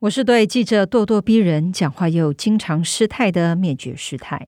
我是对记者咄咄逼人、讲话又经常失态的灭绝师太。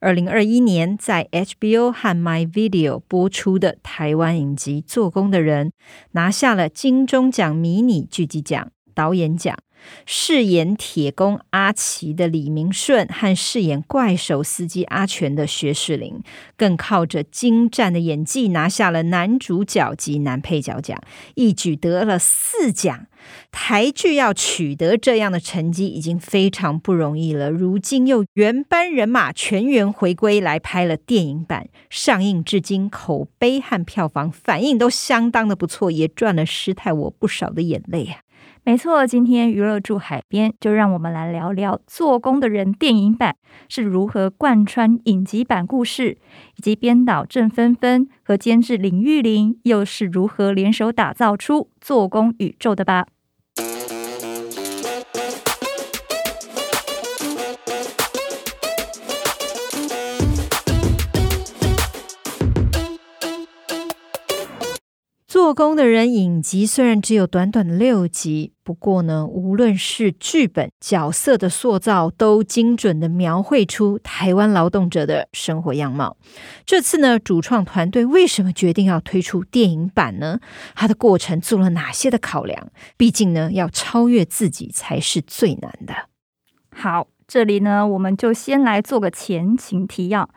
二零二一年在 HBO 和 My Video 播出的台湾影集《做工的人》，拿下了金钟奖迷你剧集奖、导演奖。饰演铁工阿奇的李明顺和饰演怪手司机阿全的薛仕凌，更靠着精湛的演技拿下了男主角及男配角奖，一举得了四奖。台剧要取得这样的成绩已经非常不容易了，如今又原班人马全员回归来拍了电影版，上映至今口碑和票房反应都相当的不错，也赚了师太我不少的眼泪啊。没错，今天娱乐住海边，就让我们来聊聊《做工的人》电影版是如何贯穿影集版故事，以及编导郑芬芬和监制林玉玲又是如何联手打造出做工宇宙的吧。做工的人影集虽然只有短短的六集，不过呢，无论是剧本、角色的塑造，都精准地描绘出台湾劳动者的生活样貌。这次呢，主创团队为什么决定要推出电影版呢？它的过程做了哪些的考量？毕竟呢，要超越自己才是最难的。好，这里呢，我们就先来做个前情提要。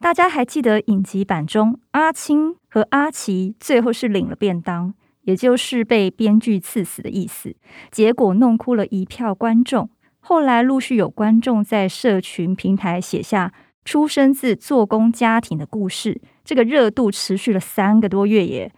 大家还记得影集版中阿青和阿奇最后是领了便当，也就是被编剧赐死的意思，结果弄哭了一票观众。后来陆续有观众在社群平台写下出生自做工家庭的故事，这个热度持续了三个多月耶。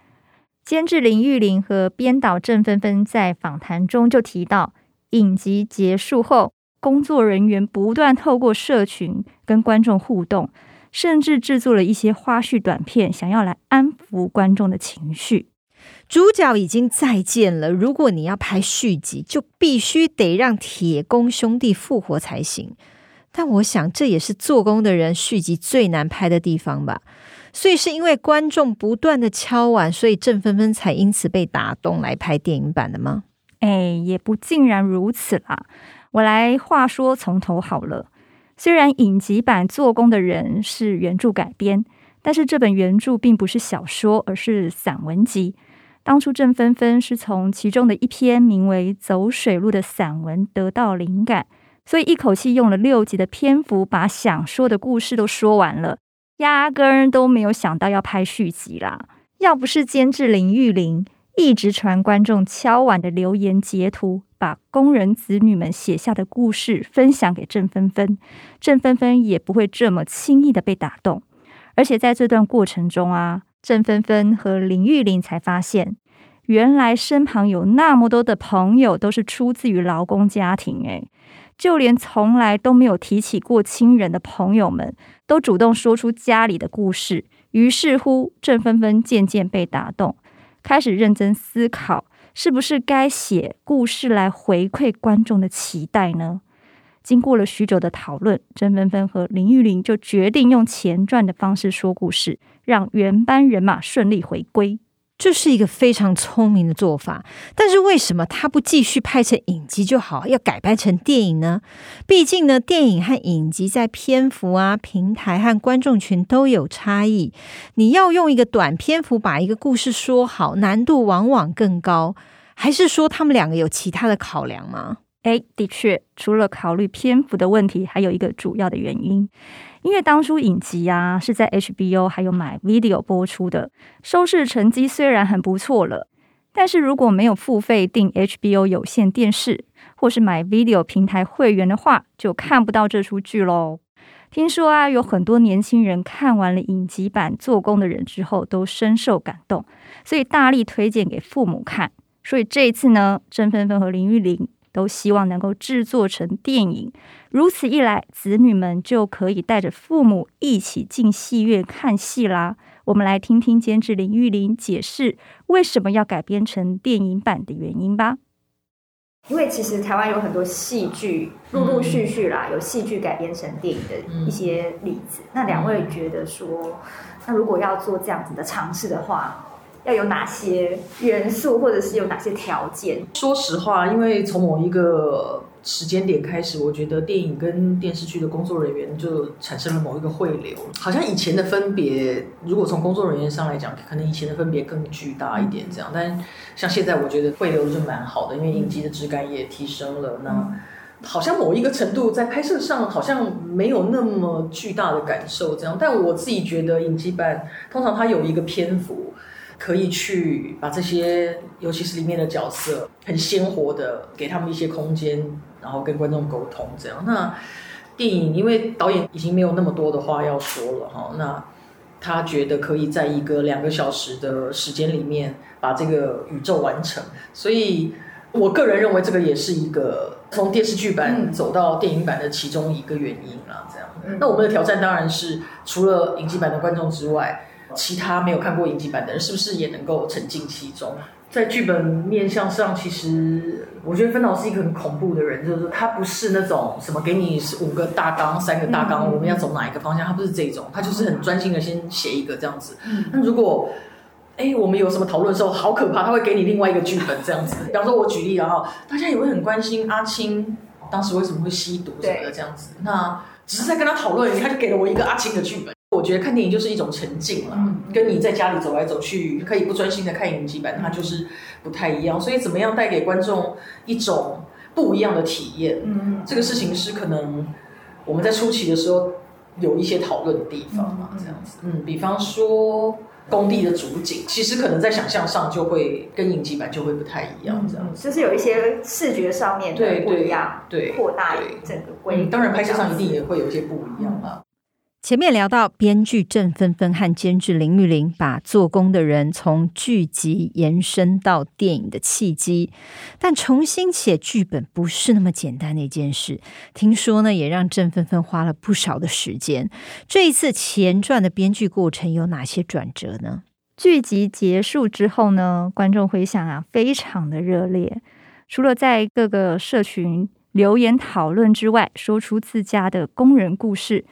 监制林玉玲和编导郑芬芬在访谈中就提到，影集结束后，工作人员不断透过社群跟观众互动。甚至制作了一些花絮短片，想要来安抚观众的情绪。主角已经再见了，如果你要拍续集，就必须得让铁公兄弟复活才行。但我想，这也是做工的人续集最难拍的地方吧。所以是因为观众不断的敲碗，所以郑芬芬才因此被打动来拍电影版的吗？哎，也不尽然如此啦。我来话说从头好了。虽然影集版做工的人是原著改编，但是这本原著并不是小说，而是散文集。当初郑芬芬是从其中的一篇名为《走水路》的散文得到灵感，所以一口气用了六集的篇幅把想说的故事都说完了，压根都没有想到要拍续集啦。要不是监制林玉玲一直传观众敲碗的留言截图。把工人子女们写下的故事分享给郑芬芬，郑芬芬也不会这么轻易的被打动。而且在这段过程中啊，郑芬芬和林玉玲才发现，原来身旁有那么多的朋友都是出自于劳工家庭，诶，就连从来都没有提起过亲人的朋友们，都主动说出家里的故事。于是乎，郑芬芬渐渐被打动，开始认真思考。是不是该写故事来回馈观众的期待呢？经过了许久的讨论，甄芬芬和林玉玲就决定用前传的方式说故事，让原班人马顺利回归。这是一个非常聪明的做法。但是为什么他不继续拍成影集就好，要改拍成电影呢？毕竟呢，电影和影集在篇幅啊、平台和观众群都有差异。你要用一个短篇幅把一个故事说好，难度往往更高。还是说他们两个有其他的考量吗？诶，的确，除了考虑篇幅的问题，还有一个主要的原因，因为当初影集啊是在 HBO 还有 My Video 播出的，收视成绩虽然很不错了，但是如果没有付费订 HBO 有线电视或是买 Video 平台会员的话，就看不到这出剧喽。听说啊，有很多年轻人看完了影集版《做工的人》之后，都深受感动，所以大力推荐给父母看。所以这一次呢，郑芬芬和林玉玲都希望能够制作成电影，如此一来，子女们就可以带着父母一起进戏院看戏啦。我们来听听监制林玉玲解释为什么要改编成电影版的原因吧。因为其实台湾有很多戏剧，陆陆续续啦，有戏剧改编成电影的一些例子。那两位觉得说，那如果要做这样子的尝试的话，要有哪些元素，或者是有哪些条件？说实话，因为从某一个时间点开始，我觉得电影跟电视剧的工作人员就产生了某一个汇流。好像以前的分别，如果从工作人员上来讲，可能以前的分别更巨大一点，这样。但像现在，我觉得汇流就蛮好的，因为影集的质感也提升了。那好像某一个程度在拍摄上好像没有那么巨大的感受，这样。但我自己觉得影集版通常它有一个篇幅。可以去把这些，尤其是里面的角色，很鲜活的给他们一些空间，然后跟观众沟通这样。那电影因为导演已经没有那么多的话要说了哈，那他觉得可以在一个两个小时的时间里面把这个宇宙完成，所以我个人认为这个也是一个从电视剧版走到电影版的其中一个原因啦。这样，那我们的挑战当然是除了影集版的观众之外。其他没有看过影集版的人，是不是也能够沉浸其中？在剧本面向上，其实我觉得芬导是一个很恐怖的人，就是他不是那种什么给你五个大纲、三个大纲，我们要走哪一个方向，他不是这种，他就是很专心的先写一个这样子。那如果哎，我们有什么讨论的时候，好可怕，他会给你另外一个剧本这样子。比方说，我举例然后，大家也会很关心阿青当时为什么会吸毒什么的这样子。那只是在跟他讨论，他就给了我一个阿青的剧本。我觉得看电影就是一种沉浸了，跟你在家里走来走去，可以不专心的看影集版，它就是不太一样。所以怎么样带给观众一种不一样的体验？嗯，这个事情是可能我们在初期的时候有一些讨论的地方嘛，这样子。嗯，比方说工地的主景，其实可能在想象上就会跟影集版就会不太一样，这样子。就是有一些视觉上面的不一样，对，扩大整个规。当然拍摄上一定也会有一些不一样啊。前面聊到编剧郑芬芬和监制林玉玲把做工的人从剧集延伸到电影的契机，但重新写剧本不是那么简单的一件事。听说呢，也让郑芬芬花了不少的时间。这一次前传的编剧过程有哪些转折呢？剧集结束之后呢，观众回想啊非常的热烈，除了在各个社群留言讨论之外，说出自家的工人故事。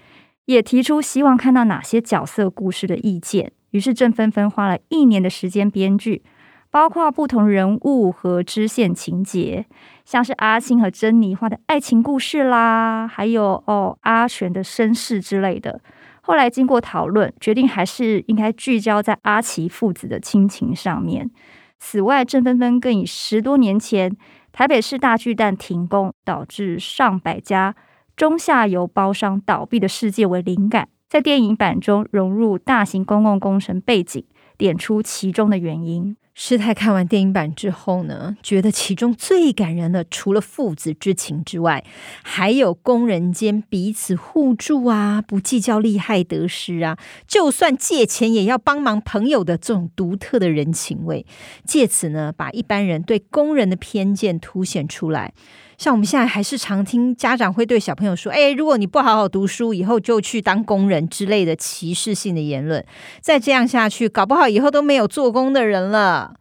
也提出希望看到哪些角色故事的意见，于是郑芬芬花了一年的时间编剧，包括不同人物和支线情节，像是阿青和珍妮画的爱情故事啦，还有哦阿璇的身世之类的。后来经过讨论，决定还是应该聚焦在阿奇父子的亲情上面。此外，郑芬芬更以十多年前台北市大巨蛋停工，导致上百家。中下游包商倒闭的世界为灵感，在电影版中融入大型公共工程背景，点出其中的原因。师太看完电影版之后呢，觉得其中最感人的，除了父子之情之外，还有工人间彼此互助啊，不计较利害得失啊，就算借钱也要帮忙朋友的这种独特的人情味，借此呢，把一般人对工人的偏见凸显出来。像我们现在还是常听家长会对小朋友说：“哎，如果你不好好读书，以后就去当工人之类的歧视性的言论。再这样下去，搞不好以后都没有做工的人了。”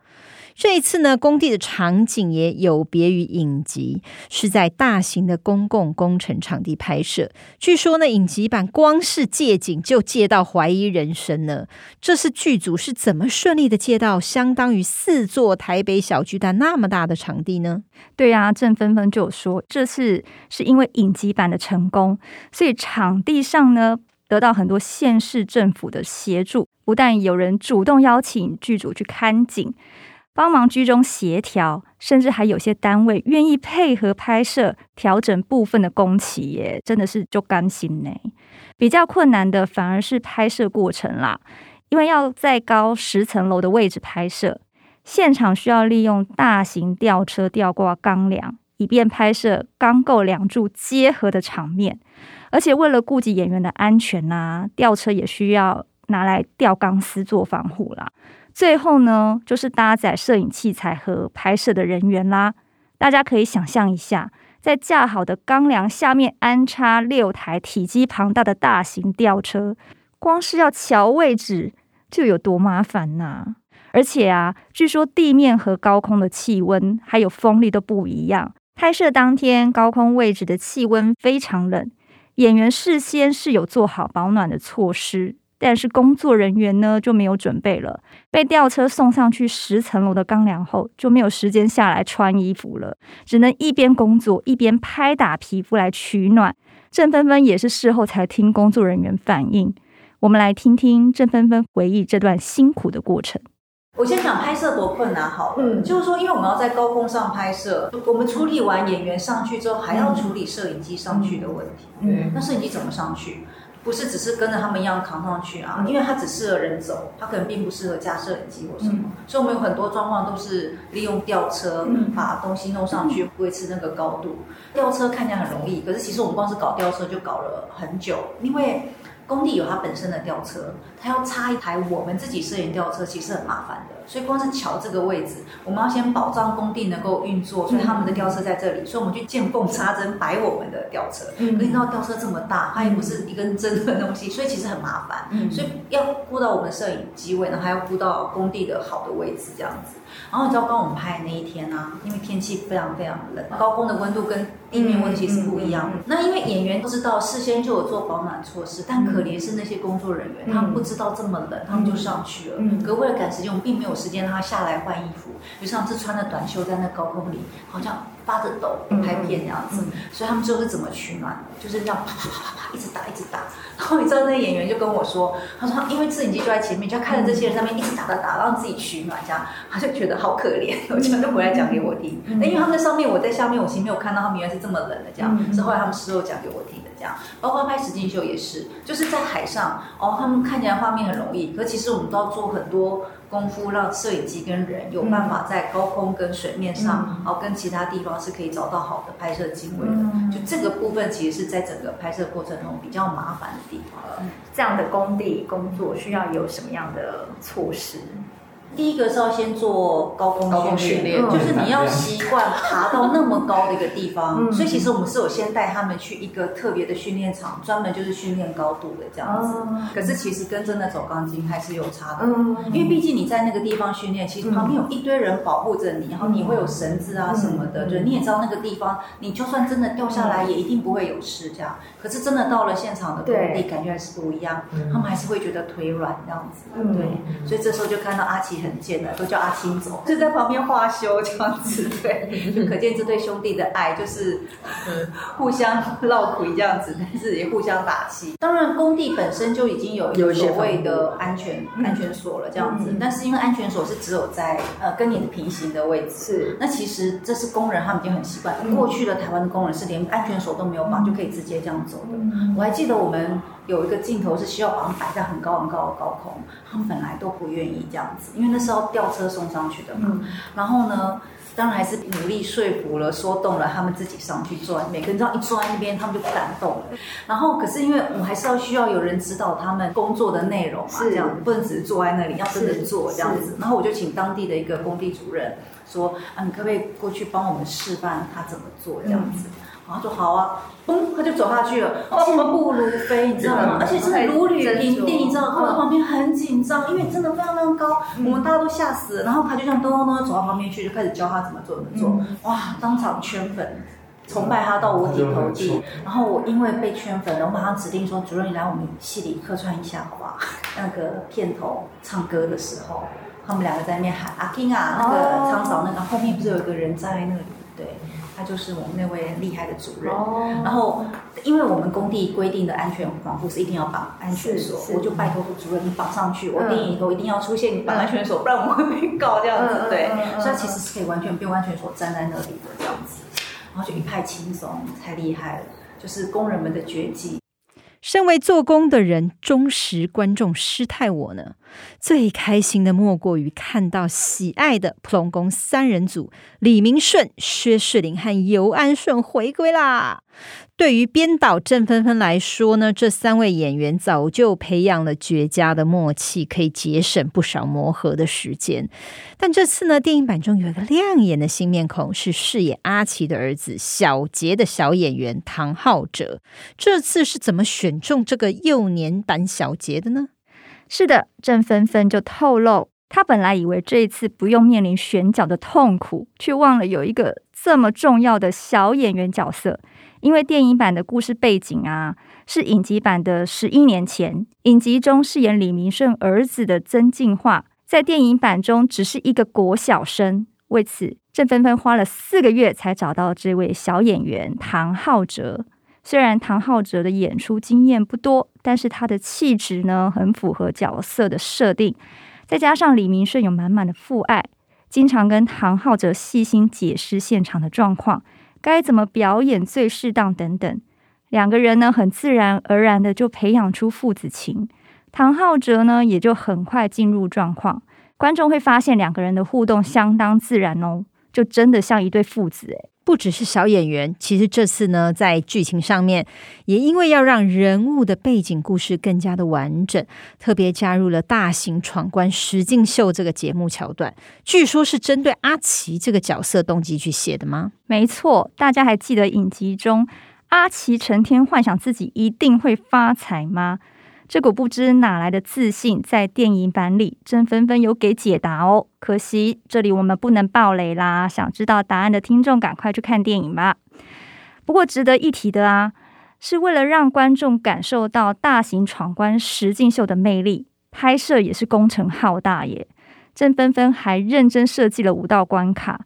这一次呢，工地的场景也有别于影集，是在大型的公共工程场地拍摄。据说呢，影集版光是借景就借到怀疑人生呢。这是剧组是怎么顺利的借到相当于四座台北小巨蛋那么大的场地呢？对呀、啊，郑芬芬就有说，这次是因为影集版的成功，所以场地上呢得到很多县市政府的协助，不但有人主动邀请剧组去看景。帮忙居中协调，甚至还有些单位愿意配合拍摄，调整部分的工期耶，真的是就甘心呢。比较困难的反而是拍摄过程啦，因为要在高十层楼的位置拍摄，现场需要利用大型吊车吊挂钢梁，以便拍摄钢构梁柱结合的场面。而且为了顾及演员的安全呐、吊车也需要拿来吊钢丝做防护啦。最后呢，就是搭载摄影器材和拍摄的人员啦。大家可以想象一下，在架好的钢梁下面安插六台体积庞大的大型吊车，光是要乔位置就有多麻烦呐、而且啊，据说地面和高空的气温还有风力都不一样。拍摄当天，高空位置的气温非常冷，演员事先是有做好保暖的措施。但是工作人员呢就没有准备了，被吊车送上去十层楼的钢梁后，就没有时间下来穿衣服了，只能一边工作一边拍打皮肤来取暖。郑芬芬也是事后才听工作人员反映，我们来听听郑芬芬回忆这段辛苦的过程。我先讲拍摄多困难好了，嗯，就是说，因为我们要在高空上拍摄，我们处理完演员上去之后，还要处理摄影机上去的问题，嗯，那摄影机怎么上去？不是只是跟着他们一样扛上去啊，因为它只适合人走，它可能并不适合架摄影机或什么，嗯、所以我们有很多状况都是利用吊车把东西弄上去，维持那个高度。吊车看起来很容易，可是其实我们光是搞吊车就搞了很久，因为。工地有它本身的吊车，它要插一台我们自己摄影吊车，其实很麻烦的。所以光是桥这个位置，我们要先保障工地能够运作，所以他们的吊车在这里，所以我们去见缝插针摆我们的吊车。嗯，可是你知道吊车这么大，它也不是一根针的东西，所以其实很麻烦。嗯，所以要顾到我们摄影机位呢，还要顾到工地的好的位置这样子。然后你知道刚我们拍的那一天呢、啊，因为天气非常非常冷，高空的温度跟地面温度其实不一样。嗯嗯嗯嗯、那因为演员都知道事先就有做保暖措施，但可怜是那些工作人员，嗯、他们不知道这么冷，他们就上去了。嗯，可为了赶时间，我们并没有时间让他下来换衣服，于是他们是穿着短袖在那高空里，好像发着抖拍片这样子。所以他们最后是怎么取暖？就是这样啪啪啪啪啪一直打一直打。然后你知道那个演员就跟我说，他说因为摄影机就在前面，就要看着这些人上面一直打打打，让自己取暖，这样他就觉得好可怜，我就就回来讲给我听。那因为他们在上面，我在下面，我其实没有看到他们原来是这么冷的，这样是后来他们事后讲给我听的，这样。包括拍实境秀也是，就是在海上哦，他们看起来画面很容易，可其实我们都要做很多功夫，让摄影机跟人有办法在高空跟水面上，然后跟其他地方是可以找到好的拍摄机会的。就这个部分，其实是在整个拍摄过程中比较麻烦的地方。这样的工地工作需要有什么样的措施？第一个是要先做高空训练，就是你要习惯爬到那么高的一个地方。所以其实我们是有先带他们去一个特别的训练场，专门就是训练高度的这样子。可是其实跟真的走钢筋还是有差的，因为毕竟你在那个地方训练，其实旁边有一堆人保护着你，然后你会有绳子啊什么的，就你也知道那个地方，你就算真的掉下来也一定不会有事这样。可是真的到了现场的工地，感觉还是不一样，他们还是会觉得腿软这样子。对，所以这时候就看到阿奇很。很贱的，都叫阿青走，就在旁边画休这样子，对，就可见这对兄弟的爱，就是互相唠苦这样子，但是也互相打气。当然，工地本身就已经有有所谓的安全安全锁了这样子，但是因为安全锁是只有在呃跟你的平行的位置，是。那其实这是工人，他们已经很习惯。过去的台湾的工人是连安全锁都没有绑，就可以直接这样走的。我还记得我们。有一个镜头是需要把他们摆在很高很高的高空，他们本来都不愿意这样子，因为那是要吊车送上去的嘛。嗯、然后呢，当然还是努力说服了、说动了他们自己上去坐。每个人知道一坐在那边，他们就不敢动了。然后，可是因为我们还是要需要有人指导他们工作的内容嘛，是这样子，不能只是坐在那里，要真的做这样子。然后我就请当地的一个工地主任说：“啊，你可不可以过去帮我们示范他怎么做这样子？”嗯然后说好啊，嘣，他就走下去了，健步如飞，你知道吗？而且真的如履平地，你知道？他在旁边很紧张，因为真的非常非常高，我们大家都吓死了。然后他就这样咚咚咚走到旁边去，就开始教他怎么做怎么做。哇，当场圈粉，崇拜他到五体投地。然后我因为被圈粉了，我马上指定说，主任你来我们戏里客串一下，好不好？那个片头唱歌的时候，他们两个在那边喊阿 King 啊，那个昌嫂，那个后面不是有一个人站在那里？对。他就是我们那位厉害的主任，然后因为我们工地规定的安全防护是一定要绑安全锁，我就拜托主任你绑上去，我电影里头一定要出现你绑安全锁，不然我们会被告这样子。对，所以其实是可以完全不用安全锁站在那里的这样子，然后就一派轻松，太厉害了，就是工人们的绝技。身为做工的人，忠实观众师太我呢，最开心的莫过于看到喜爱的普龙宫三人组李明顺、薛仕凌和尤安顺回归啦。对于编导郑芬芬来说呢，这三位演员早就培养了绝佳的默契，可以节省不少磨合的时间。但这次呢，电影版中有一个亮眼的新面孔，是饰演阿奇的儿子小杰的小演员唐浩哲。这次是怎么选中这个幼年版小杰的呢？是的，郑芬芬就透露，他本来以为这一次不用面临选角的痛苦，却忘了有一个这么重要的小演员角色。因为电影版的故事背景啊，是影集版的十一年前，影集中饰演李明顺儿子的曾敬驊，在电影版中只是一个国小生。为此，郑芬芬花了四个月才找到这位小演员唐浩哲。虽然唐浩哲的演出经验不多，但是他的气质呢，很符合角色的设定。再加上李明顺有满满的父爱，经常跟唐浩哲细心解释现场的状况，该怎么表演最适当等等。两个人呢，很自然而然的就培养出父子情。唐浩哲呢，也就很快进入状况。观众会发现两个人的互动相当自然哦，就真的像一对父子诶。不只是小演员，其实这次呢，在剧情上面也因为要让人物的背景故事更加的完整，特别加入了大型闯关实境秀这个节目桥段。据说是针对阿奇这个角色动机去写的吗？没错，大家还记得影集中阿奇成天幻想自己一定会发财吗？这股不知哪来的自信，在电影版里，郑芬芬有给解答哦。可惜这里我们不能爆雷啦，想知道答案的听众赶快去看电影吧。不过值得一提的啊，是为了让观众感受到大型闯关实境秀的魅力，拍摄也是工程浩大耶。郑芬芬还认真设计了五道关卡，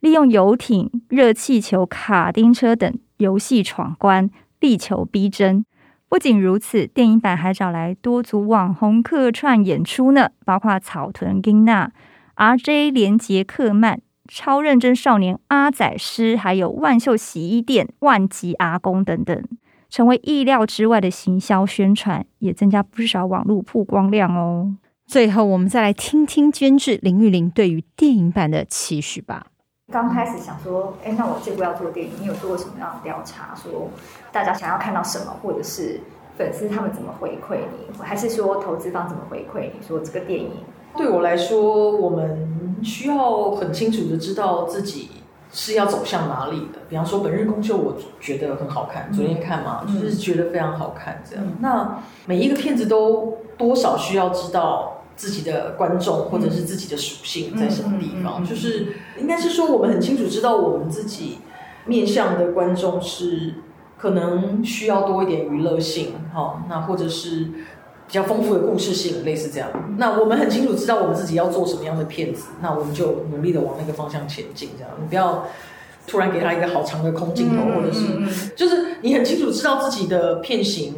利用游艇、热气球、卡丁车等游戏闯关，力求逼真。不仅如此，电影版还找来多组网红客串演出呢，包括草屯金娜、RJ 连杰克曼、超认真少年阿仔师，还有万秀洗衣店万吉阿公等等，成为意料之外的行销宣传，也增加不少网络曝光量哦。最后，我们再来听听监制林玉玲对于电影版的期许吧。刚开始想说，哎，那我这部要做电影，你有做过什么样的调查？说大家想要看到什么，或者是粉丝他们怎么回馈你，还是说投资方怎么回馈你？说这个电影对我来说，我们需要很清楚的知道自己是要走向哪里的。比方说，《本日公休》，我觉得很好看，昨天看嘛，就是觉得非常好看。这样，那每一个片子都多少需要知道。自己的观众或者是自己的属性在什么地方？就是应该是说，我们很清楚知道我们自己面向的观众是可能需要多一点娱乐性，哈，那或者是比较丰富的故事性，类似这样。那我们很清楚知道我们自己要做什么样的片子，那我们就努力的往那个方向前进。这样，你不要突然给他一个好长的空镜头，或者是就是你很清楚知道自己的片型，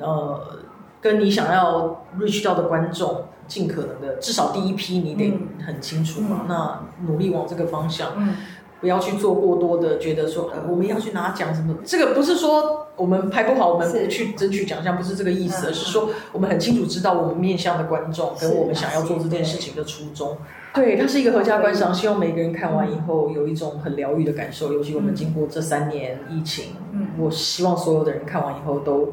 呃，跟你想要 reach 到的观众。尽可能的，至少第一批你得很清楚嘛。嗯、那努力往这个方向，嗯、不要去做过多的，觉得说呃我们要去拿奖什么。这个不是说我们拍不好，我们不去争取奖项，不是这个意思，而是说我们很清楚知道我们面向的观众跟我们想要做这件事情的初衷。对，它是一个合家观赏，希望每个人看完以后有一种很疗愈的感受。尤其我们经过这三年疫情，嗯、我希望所有的人看完以后都。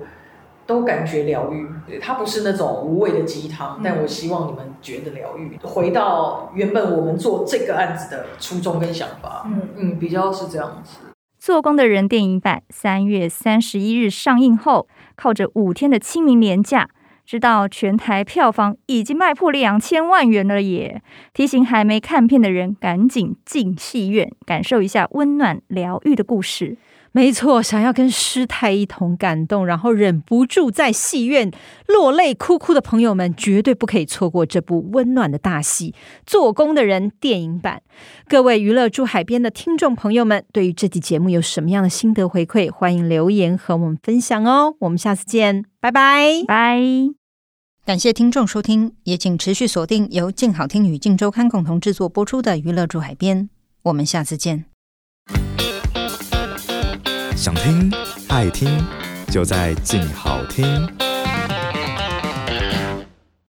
都感觉疗愈，它不是那种无谓的鸡汤，嗯、但我希望你们觉得疗愈。回到原本我们做这个案子的初衷跟想法，嗯嗯，比较是这样子。做工的人电影版三月三十一日上映后，靠着五天的清明连假，知道全台票房已经卖破两千万元了耶！提醒还没看片的人，赶紧进戏院，感受一下温暖疗愈的故事。没错，想要跟师太一同感动，然后忍不住在戏院落泪哭哭的朋友们，绝对不可以错过这部温暖的大戏《做工的人》电影版。各位娱乐住海边的听众朋友们，对于这期节目有什么样的心得回馈？欢迎留言和我们分享哦。我们下次见，拜拜拜。感谢听众收听，也请持续锁定由静好听与静周刊共同制作播出的《娱乐住海边》。我们下次见。想听爱听，就在静好听。